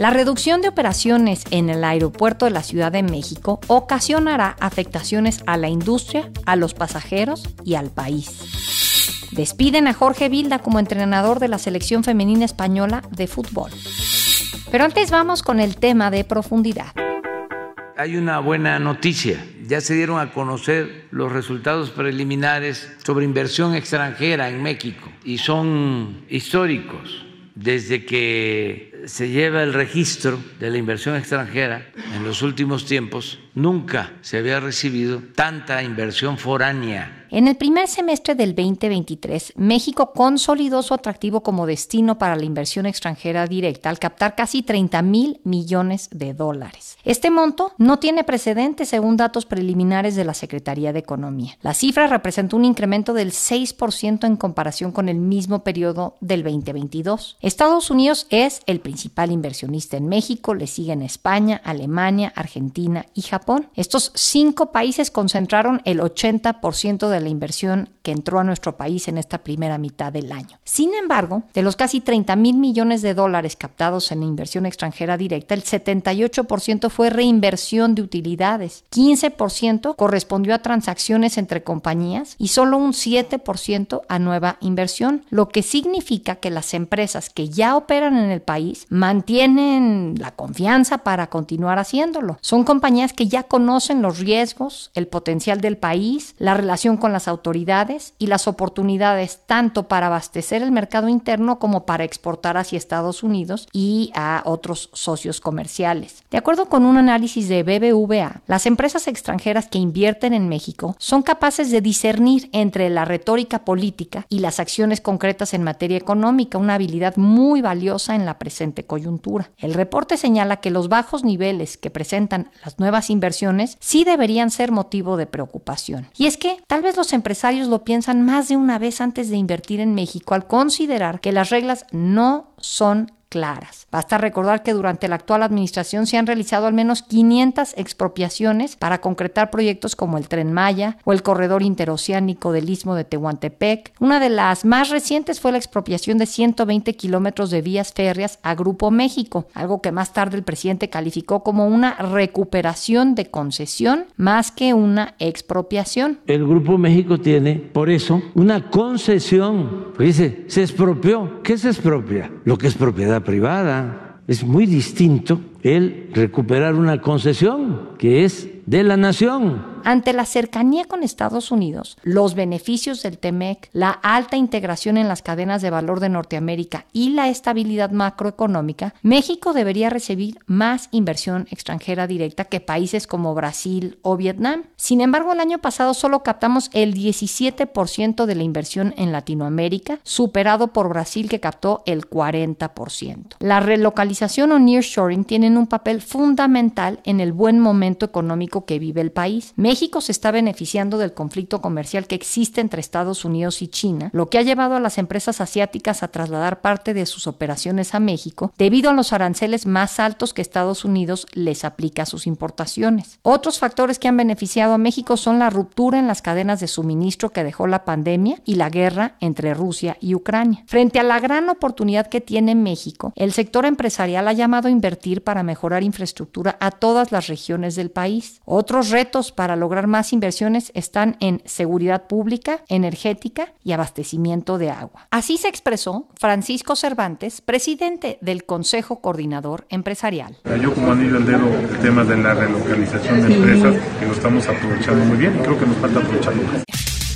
La reducción de operaciones en el aeropuerto de la Ciudad de México ocasionará afectaciones a la industria, a los pasajeros y al país. Despiden a Jorge Vilda como entrenador de la selección femenina española de fútbol. Pero antes vamos con el tema de profundidad. Hay una buena noticia. Ya se dieron a conocer los resultados preliminares sobre inversión extranjera en México y son históricos desde que se lleva el registro de la inversión extranjera en los últimos tiempos, nunca se había recibido tanta inversión foránea en el primer semestre del 2023, México consolidó su atractivo como destino para la inversión extranjera directa al captar casi 30 mil millones de dólares. Este monto no tiene precedentes según datos preliminares de la Secretaría de Economía. La cifra representa un incremento del 6% en comparación con el mismo periodo del 2022. Estados Unidos es el principal inversionista en México, le siguen España, Alemania, Argentina y Japón. Estos cinco países concentraron el 80% de la inversión que entró a nuestro país en esta primera mitad del año. Sin embargo, de los casi 30 mil millones de dólares captados en inversión extranjera directa, el 78% fue reinversión de utilidades, 15% correspondió a transacciones entre compañías y solo un 7% a nueva inversión, lo que significa que las empresas que ya operan en el país mantienen la confianza para continuar haciéndolo. Son compañías que ya conocen los riesgos, el potencial del país, la relación con las autoridades y las oportunidades tanto para abastecer el mercado interno como para exportar hacia Estados Unidos y a otros socios comerciales. De acuerdo con un análisis de BBVA, las empresas extranjeras que invierten en México son capaces de discernir entre la retórica política y las acciones concretas en materia económica, una habilidad muy valiosa en la presente coyuntura. El reporte señala que los bajos niveles que presentan las nuevas inversiones sí deberían ser motivo de preocupación. Y es que tal vez los empresarios lo piensan más de una vez antes de invertir en México al considerar que las reglas no son claras. Basta recordar que durante la actual administración se han realizado al menos 500 expropiaciones para concretar proyectos como el Tren Maya o el corredor interoceánico del Istmo de Tehuantepec. Una de las más recientes fue la expropiación de 120 kilómetros de vías férreas a Grupo México, algo que más tarde el presidente calificó como una recuperación de concesión más que una expropiación. El Grupo México tiene, por eso, una concesión. Dice, se expropió. ¿Qué se expropia? Lo que es propiedad privada. Es muy distinto el recuperar una concesión que es de la nación. Ante la cercanía con Estados Unidos, los beneficios del TEMEC, la alta integración en las cadenas de valor de Norteamérica y la estabilidad macroeconómica, México debería recibir más inversión extranjera directa que países como Brasil o Vietnam. Sin embargo, el año pasado solo captamos el 17% de la inversión en Latinoamérica, superado por Brasil que captó el 40%. La relocalización o nearshoring tienen un papel fundamental en el buen momento económico que vive el país. Se está beneficiando del conflicto comercial que existe entre Estados Unidos y China, lo que ha llevado a las empresas asiáticas a trasladar parte de sus operaciones a México debido a los aranceles más altos que Estados Unidos les aplica a sus importaciones. Otros factores que han beneficiado a México son la ruptura en las cadenas de suministro que dejó la pandemia y la guerra entre Rusia y Ucrania. Frente a la gran oportunidad que tiene México, el sector empresarial ha llamado a invertir para mejorar infraestructura a todas las regiones del país. Otros retos para lograr más inversiones están en seguridad pública, energética y abastecimiento de agua. Así se expresó Francisco Cervantes, presidente del Consejo Coordinador Empresarial. Yo como anillo al dedo el tema de la relocalización de empresas, que lo estamos aprovechando muy bien y creo que nos falta aprovecharlo más.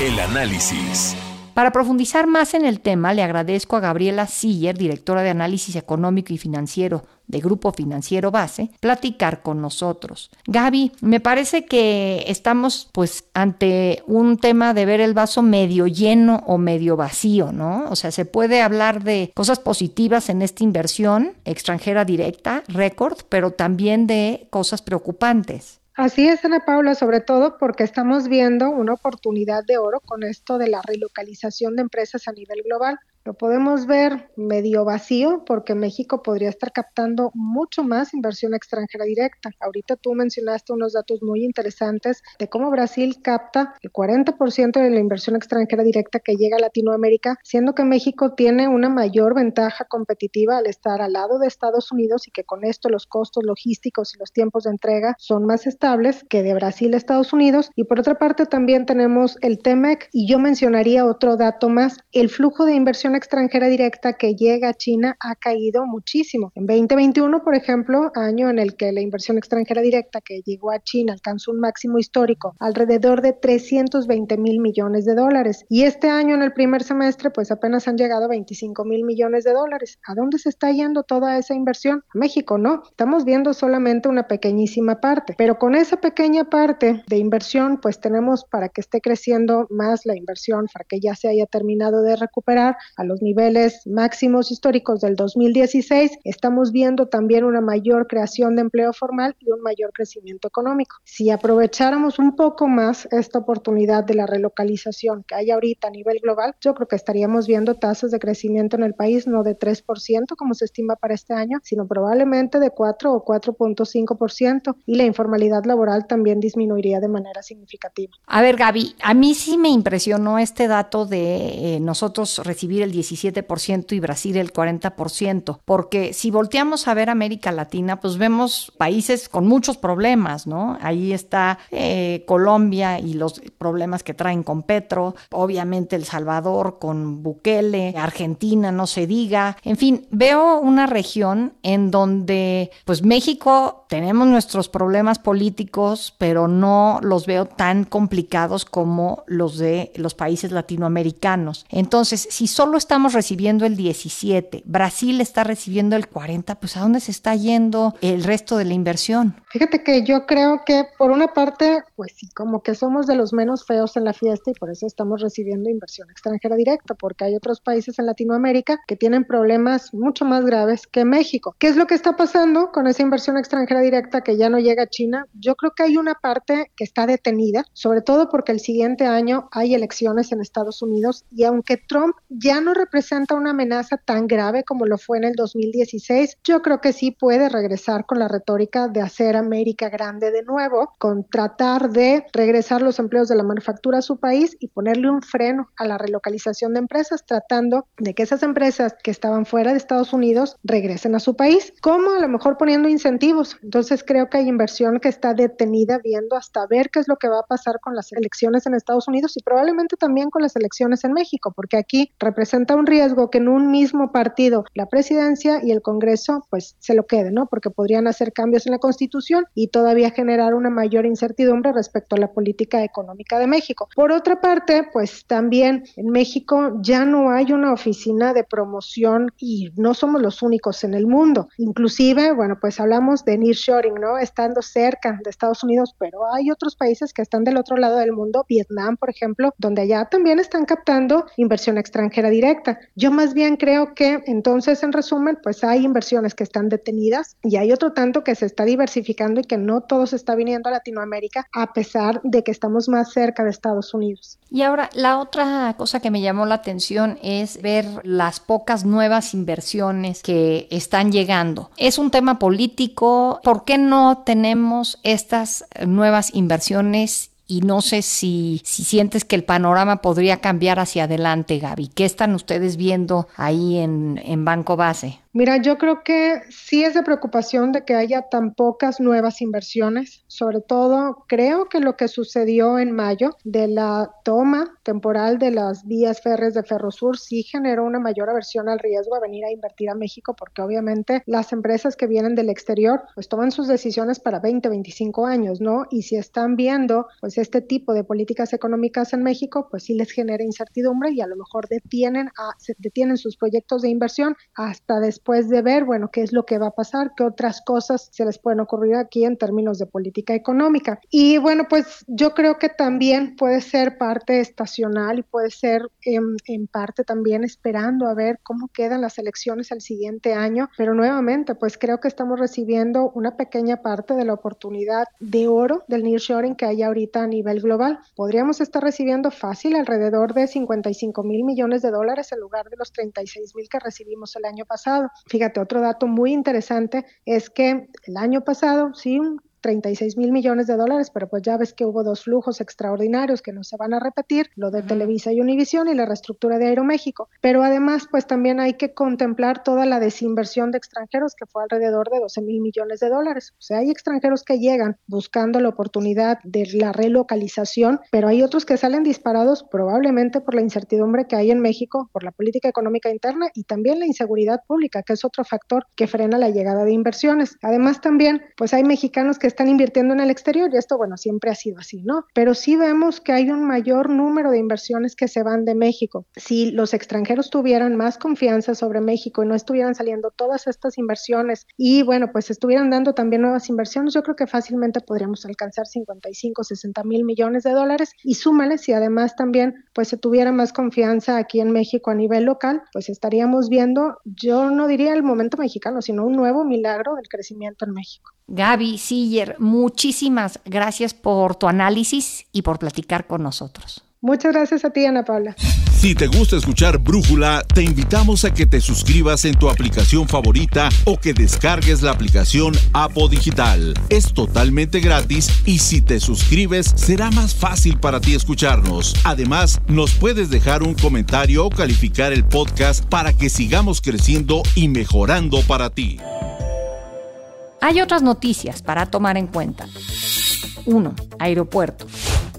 El análisis. Para profundizar más en el tema, le agradezco a Gabriela Siller, directora de Análisis Económico y Financiero de Grupo Financiero Base, platicar con nosotros. Gaby, me parece que estamos pues ante un tema de ver el vaso medio lleno o medio vacío, ¿no? O sea, se puede hablar de cosas positivas en esta inversión extranjera directa, récord, pero también de cosas preocupantes. Así es, Ana Paula, sobre todo porque estamos viendo una oportunidad de oro con esto de la relocalización de empresas a nivel global. Lo podemos ver medio vacío porque México podría estar captando mucho más inversión extranjera directa. Ahorita tú mencionaste unos datos muy interesantes de cómo Brasil capta el 40% de la inversión extranjera directa que llega a Latinoamérica, siendo que México tiene una mayor ventaja competitiva al estar al lado de Estados Unidos y que con esto los costos logísticos y los tiempos de entrega son más estables que de Brasil a Estados Unidos. Y por otra parte también tenemos el TEMEC y yo mencionaría otro dato más, el flujo de inversión extranjera directa que llega a China ha caído muchísimo. En 2021, por ejemplo, año en el que la inversión extranjera directa que llegó a China alcanzó un máximo histórico, alrededor de 320 mil millones de dólares. Y este año, en el primer semestre, pues apenas han llegado 25 mil millones de dólares. ¿A dónde se está yendo toda esa inversión? A México, no. Estamos viendo solamente una pequeñísima parte. Pero con esa pequeña parte de inversión, pues tenemos para que esté creciendo más la inversión, para que ya se haya terminado de recuperar, a los niveles máximos históricos del 2016, estamos viendo también una mayor creación de empleo formal y un mayor crecimiento económico. Si aprovecháramos un poco más esta oportunidad de la relocalización que hay ahorita a nivel global, yo creo que estaríamos viendo tasas de crecimiento en el país no de 3% como se estima para este año, sino probablemente de 4 o 4.5% y la informalidad laboral también disminuiría de manera significativa. A ver, Gaby, a mí sí me impresionó este dato de eh, nosotros recibir el 17% y Brasil el 40%, porque si volteamos a ver América Latina, pues vemos países con muchos problemas, ¿no? Ahí está eh, Colombia y los problemas que traen con Petro, obviamente El Salvador con Bukele, Argentina, no se diga, en fin, veo una región en donde pues México tenemos nuestros problemas políticos, pero no los veo tan complicados como los de los países latinoamericanos. Entonces, si solo estamos recibiendo el 17, Brasil está recibiendo el 40, pues ¿a dónde se está yendo el resto de la inversión? Fíjate que yo creo que por una parte, pues sí, como que somos de los menos feos en la fiesta y por eso estamos recibiendo inversión extranjera directa, porque hay otros países en Latinoamérica que tienen problemas mucho más graves que México. ¿Qué es lo que está pasando con esa inversión extranjera directa que ya no llega a China? Yo creo que hay una parte que está detenida, sobre todo porque el siguiente año hay elecciones en Estados Unidos y aunque Trump ya no representa una amenaza tan grave como lo fue en el 2016, yo creo que sí puede regresar con la retórica de hacer América grande de nuevo, con tratar de regresar los empleos de la manufactura a su país y ponerle un freno a la relocalización de empresas, tratando de que esas empresas que estaban fuera de Estados Unidos regresen a su país, como a lo mejor poniendo incentivos. Entonces creo que hay inversión que está detenida viendo hasta ver qué es lo que va a pasar con las elecciones en Estados Unidos y probablemente también con las elecciones en México, porque aquí representa un riesgo que en un mismo partido la presidencia y el Congreso pues se lo queden, ¿no? Porque podrían hacer cambios en la Constitución y todavía generar una mayor incertidumbre respecto a la política económica de México. Por otra parte, pues también en México ya no hay una oficina de promoción y no somos los únicos en el mundo. Inclusive, bueno, pues hablamos de nearshoring, ¿no? Estando cerca de Estados Unidos, pero hay otros países que están del otro lado del mundo, Vietnam, por ejemplo, donde allá también están captando inversión extranjera directa. Yo más bien creo que entonces, en resumen, pues hay inversiones que están detenidas y hay otro tanto que se está diversificando y que no todo se está viniendo a Latinoamérica a pesar de que estamos más cerca de Estados Unidos. Y ahora, la otra cosa que me llamó la atención es ver las pocas nuevas inversiones que están llegando. Es un tema político. ¿Por qué no tenemos estas nuevas inversiones y no sé si, si sientes que el panorama podría cambiar hacia adelante, Gaby. ¿Qué están ustedes viendo ahí en, en Banco Base? Mira, yo creo que sí es de preocupación de que haya tan pocas nuevas inversiones. Sobre todo, creo que lo que sucedió en mayo de la toma temporal de las vías férreas de Ferrosur sí generó una mayor aversión al riesgo a venir a invertir a México porque obviamente las empresas que vienen del exterior pues toman sus decisiones para 20, 25 años, ¿no? Y si están viendo pues este tipo de políticas económicas en México, pues sí les genera incertidumbre y a lo mejor detienen, a, detienen sus proyectos de inversión hasta después después de ver, bueno, qué es lo que va a pasar, qué otras cosas se les pueden ocurrir aquí en términos de política económica. Y bueno, pues yo creo que también puede ser parte estacional y puede ser en, parte también esperando a ver cómo quedan las elecciones el siguiente año, pero nuevamente, pues creo que estamos recibiendo una pequeña parte de la oportunidad de oro del nearshoring que hay ahorita a nivel global. Podríamos estar recibiendo fácil alrededor de 55 mil millones de dólares en lugar de los 36 mil que recibimos el año pasado. Fíjate, otro dato muy interesante es que el año pasado, sí, 36 mil millones de dólares, pero pues ya ves que hubo dos flujos extraordinarios que no se van a repetir, lo de Televisa y Univisión y la reestructura de Aeroméxico. Pero además, pues también hay que contemplar toda la desinversión de extranjeros, que fue alrededor de 12 mil millones de dólares. O sea, hay extranjeros que llegan buscando la oportunidad de la relocalización, pero hay otros que salen disparados probablemente por la incertidumbre que hay en México, por la política económica interna y también la inseguridad pública, que es otro factor que frena la llegada de inversiones. Además, también, pues hay mexicanos que están invirtiendo en el exterior y esto, bueno, siempre ha sido así, ¿no? Pero sí vemos que hay un mayor número de inversiones que se van de México. Si los extranjeros tuvieran más confianza sobre México y no estuvieran saliendo todas estas inversiones y, bueno, pues estuvieran dando también nuevas inversiones, yo creo que fácilmente podríamos alcanzar 55, 60 mil millones de dólares y súmale si además también, pues se tuviera más confianza aquí en México a nivel local, pues estaríamos viendo, yo no diría el momento mexicano, sino un nuevo milagro del crecimiento en México. Gaby Muchísimas gracias por tu análisis y por platicar con nosotros. Muchas gracias a ti, Ana Paula. Si te gusta escuchar Brújula, te invitamos a que te suscribas en tu aplicación favorita o que descargues la aplicación Apo Digital. Es totalmente gratis y si te suscribes será más fácil para ti escucharnos. Además, nos puedes dejar un comentario o calificar el podcast para que sigamos creciendo y mejorando para ti. Hay otras noticias para tomar en cuenta. 1. Aeropuerto.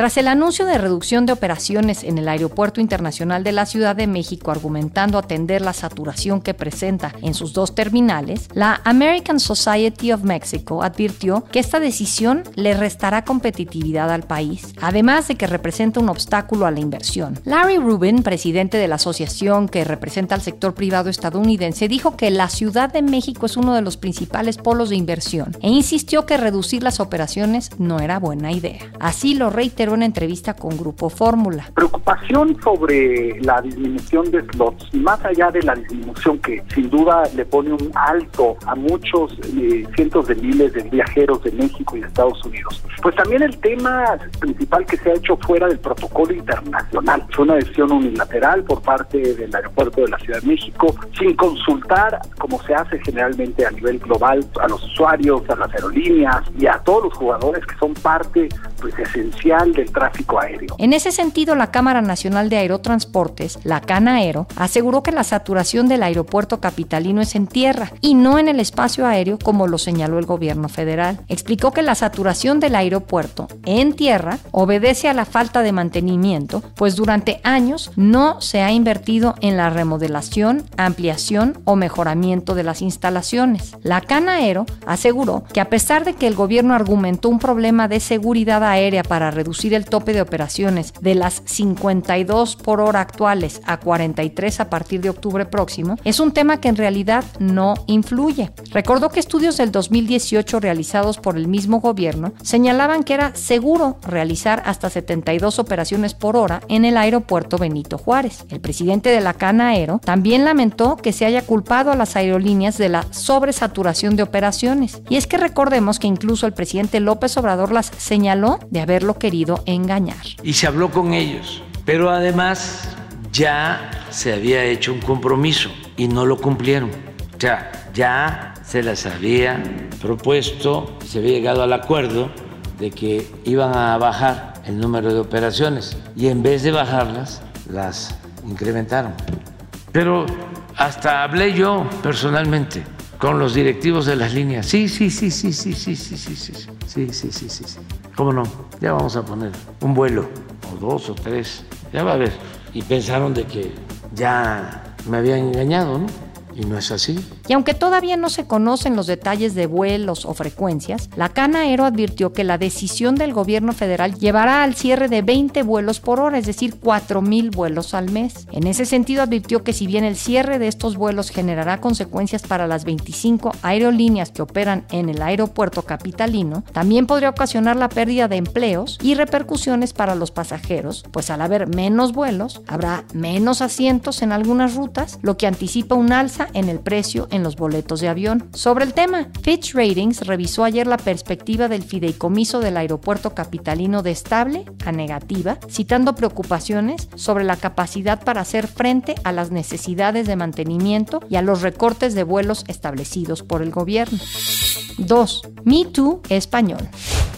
Tras el anuncio de reducción de operaciones en el Aeropuerto Internacional de la Ciudad de México argumentando atender la saturación que presenta en sus dos terminales, la American Society of Mexico advirtió que esta decisión le restará competitividad al país, además de que representa un obstáculo a la inversión. Larry Rubin, presidente de la asociación que representa al sector privado estadounidense, dijo que la Ciudad de México es uno de los principales polos de inversión e insistió que reducir las operaciones no era buena idea. Así lo reiteró una entrevista con Grupo Fórmula. Preocupación sobre la disminución de slots más allá de la disminución que sin duda le pone un alto a muchos eh, cientos de miles de viajeros de México y de Estados Unidos. Pues también el tema principal que se ha hecho fuera del protocolo internacional. Fue una decisión unilateral por parte del aeropuerto de la Ciudad de México sin consultar como se hace generalmente a nivel global a los usuarios, a las aerolíneas y a todos los jugadores que son parte pues esencial del tráfico aéreo. En ese sentido, la Cámara Nacional de Aerotransportes, la CANAERO, aseguró que la saturación del aeropuerto capitalino es en tierra y no en el espacio aéreo como lo señaló el gobierno federal. Explicó que la saturación del aeropuerto en tierra obedece a la falta de mantenimiento, pues durante años no se ha invertido en la remodelación, ampliación o mejoramiento de las instalaciones. La CANAERO aseguró que a pesar de que el gobierno argumentó un problema de seguridad aérea para reducir el tope de operaciones de las 52 por hora actuales a 43 a partir de octubre próximo, es un tema que en realidad no influye. Recordó que estudios del 2018 realizados por el mismo gobierno señalaban que era seguro realizar hasta 72 operaciones por hora en el aeropuerto Benito Juárez. El presidente de la Cana Aero también lamentó que se haya culpado a las aerolíneas de la sobresaturación de operaciones. Y es que recordemos que incluso el presidente López Obrador las señaló de haberlo querido engañar. Y se habló con ellos, pero además ya se había hecho un compromiso y no lo cumplieron. O sea, ya se las había propuesto, se había llegado al acuerdo de que iban a bajar el número de operaciones y en vez de bajarlas, las incrementaron. Pero hasta hablé yo personalmente con los directivos de las líneas. Sí, sí, sí, sí, sí, sí, sí, sí, sí, sí, sí, sí, sí, sí. ¿Cómo no? Ya vamos a poner un vuelo, o dos o tres, ya va a ver. Y pensaron de que ya me habían engañado, ¿no? Y no es así. Y aunque todavía no se conocen los detalles de vuelos o frecuencias, la Cana Aero advirtió que la decisión del gobierno federal llevará al cierre de 20 vuelos por hora, es decir, 4.000 vuelos al mes. En ese sentido, advirtió que si bien el cierre de estos vuelos generará consecuencias para las 25 aerolíneas que operan en el aeropuerto capitalino, también podría ocasionar la pérdida de empleos y repercusiones para los pasajeros, pues al haber menos vuelos, habrá menos asientos en algunas rutas, lo que anticipa un alza en el precio los boletos de avión. Sobre el tema, Fitch Ratings revisó ayer la perspectiva del fideicomiso del aeropuerto capitalino de estable a negativa, citando preocupaciones sobre la capacidad para hacer frente a las necesidades de mantenimiento y a los recortes de vuelos establecidos por el gobierno. 2. Me Too español.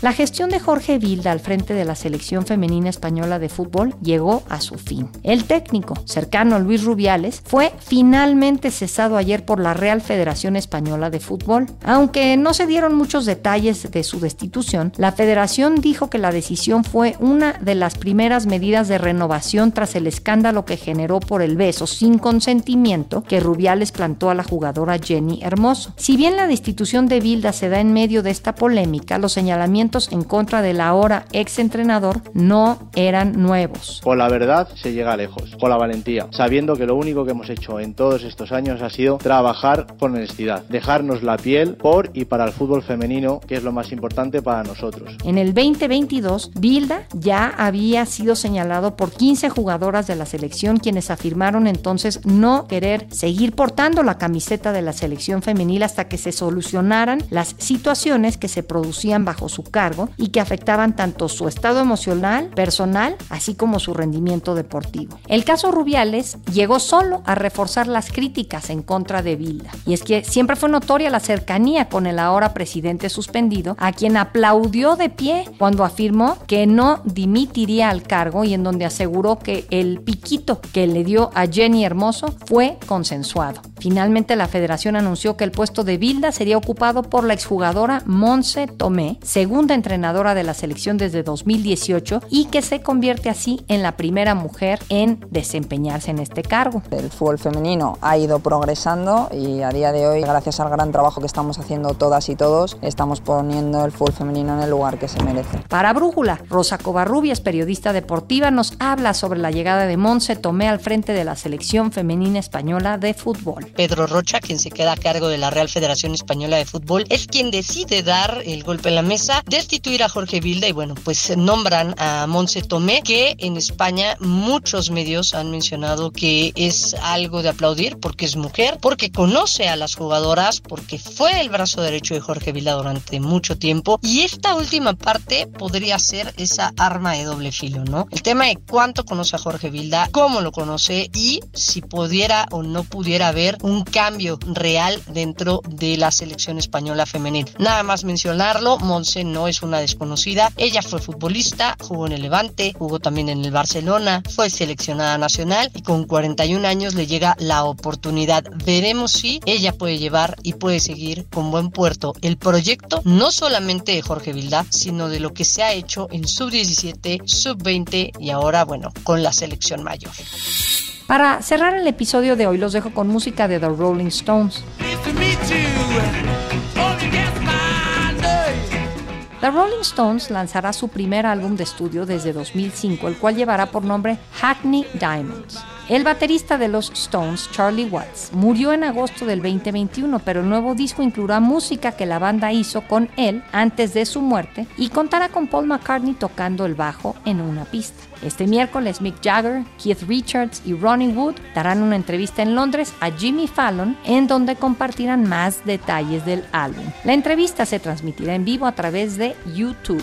La gestión de Jorge Vilda al frente de la selección femenina española de fútbol llegó a su fin. El técnico, cercano Luis Rubiales, fue finalmente cesado ayer por la Real Federación Española de Fútbol. Aunque no se dieron muchos detalles de su destitución, la federación dijo que la decisión fue una de las primeras medidas de renovación tras el escándalo que generó por el beso sin consentimiento que Rubiales plantó a la jugadora Jenny Hermoso. Si bien la destitución de Vilda se da en medio de esta polémica, los señalamientos en contra del ahora ex entrenador no eran nuevos. Con la verdad se llega lejos, con la valentía, sabiendo que lo único que hemos hecho en todos estos años ha sido trabajar con honestidad, dejarnos la piel por y para el fútbol femenino, que es lo más importante para nosotros. En el 2022, Bilda ya había sido señalado por 15 jugadoras de la selección quienes afirmaron entonces no querer seguir portando la camiseta de la selección femenil hasta que se solucionaran las situaciones que se producían bajo su cargo y que afectaban tanto su estado emocional, personal, así como su rendimiento deportivo. El caso Rubiales llegó solo a reforzar las críticas en contra de Vilda. Y es que siempre fue notoria la cercanía con el ahora presidente suspendido, a quien aplaudió de pie cuando afirmó que no dimitiría al cargo y en donde aseguró que el piquito que le dio a Jenny Hermoso fue consensuado. Finalmente la federación anunció que el puesto de Vilda sería ocupado por la exjugadora Monse Tomé, segunda entrenadora de la selección desde 2018 y que se convierte así en la primera mujer en desempeñarse en este cargo. El fútbol femenino ha ido progresando y a día de hoy, gracias al gran trabajo que estamos haciendo todas y todos, estamos poniendo el fútbol femenino en el lugar que se merece. Para Brújula, Rosa Covarrubias, periodista deportiva, nos habla sobre la llegada de Monse Tomé al frente de la selección femenina española de fútbol. Pedro Rocha, quien se queda a cargo de la Real Federación Española de Fútbol, es quien decide dar el golpe en la mesa destituir a Jorge Vilda y bueno, pues nombran a Monse Tomé, que en España muchos medios han mencionado que es algo de aplaudir porque es mujer, porque conoce a las jugadoras, porque fue el brazo derecho de Jorge Vilda durante mucho tiempo y esta última parte podría ser esa arma de doble filo, ¿no? El tema de cuánto conoce a Jorge Vilda, cómo lo conoce y si pudiera o no pudiera haber un cambio real dentro de la selección española femenil. Nada más mencionarlo, Monse no es una desconocida. Ella fue futbolista, jugó en el Levante, jugó también en el Barcelona, fue seleccionada nacional y con 41 años le llega la oportunidad. Veremos si ella puede llevar y puede seguir con buen puerto el proyecto, no solamente de Jorge Vilda, sino de lo que se ha hecho en sub-17, sub-20 y ahora, bueno, con la selección mayor. Para cerrar el episodio de hoy los dejo con música de The Rolling Stones. The Rolling Stones lanzará su primer álbum de estudio desde 2005, el cual llevará por nombre Hackney Diamonds. El baterista de los Stones, Charlie Watts, murió en agosto del 2021, pero el nuevo disco incluirá música que la banda hizo con él antes de su muerte y contará con Paul McCartney tocando el bajo en una pista. Este miércoles Mick Jagger, Keith Richards y Ronnie Wood darán una entrevista en Londres a Jimmy Fallon en donde compartirán más detalles del álbum. La entrevista se transmitirá en vivo a través de YouTube.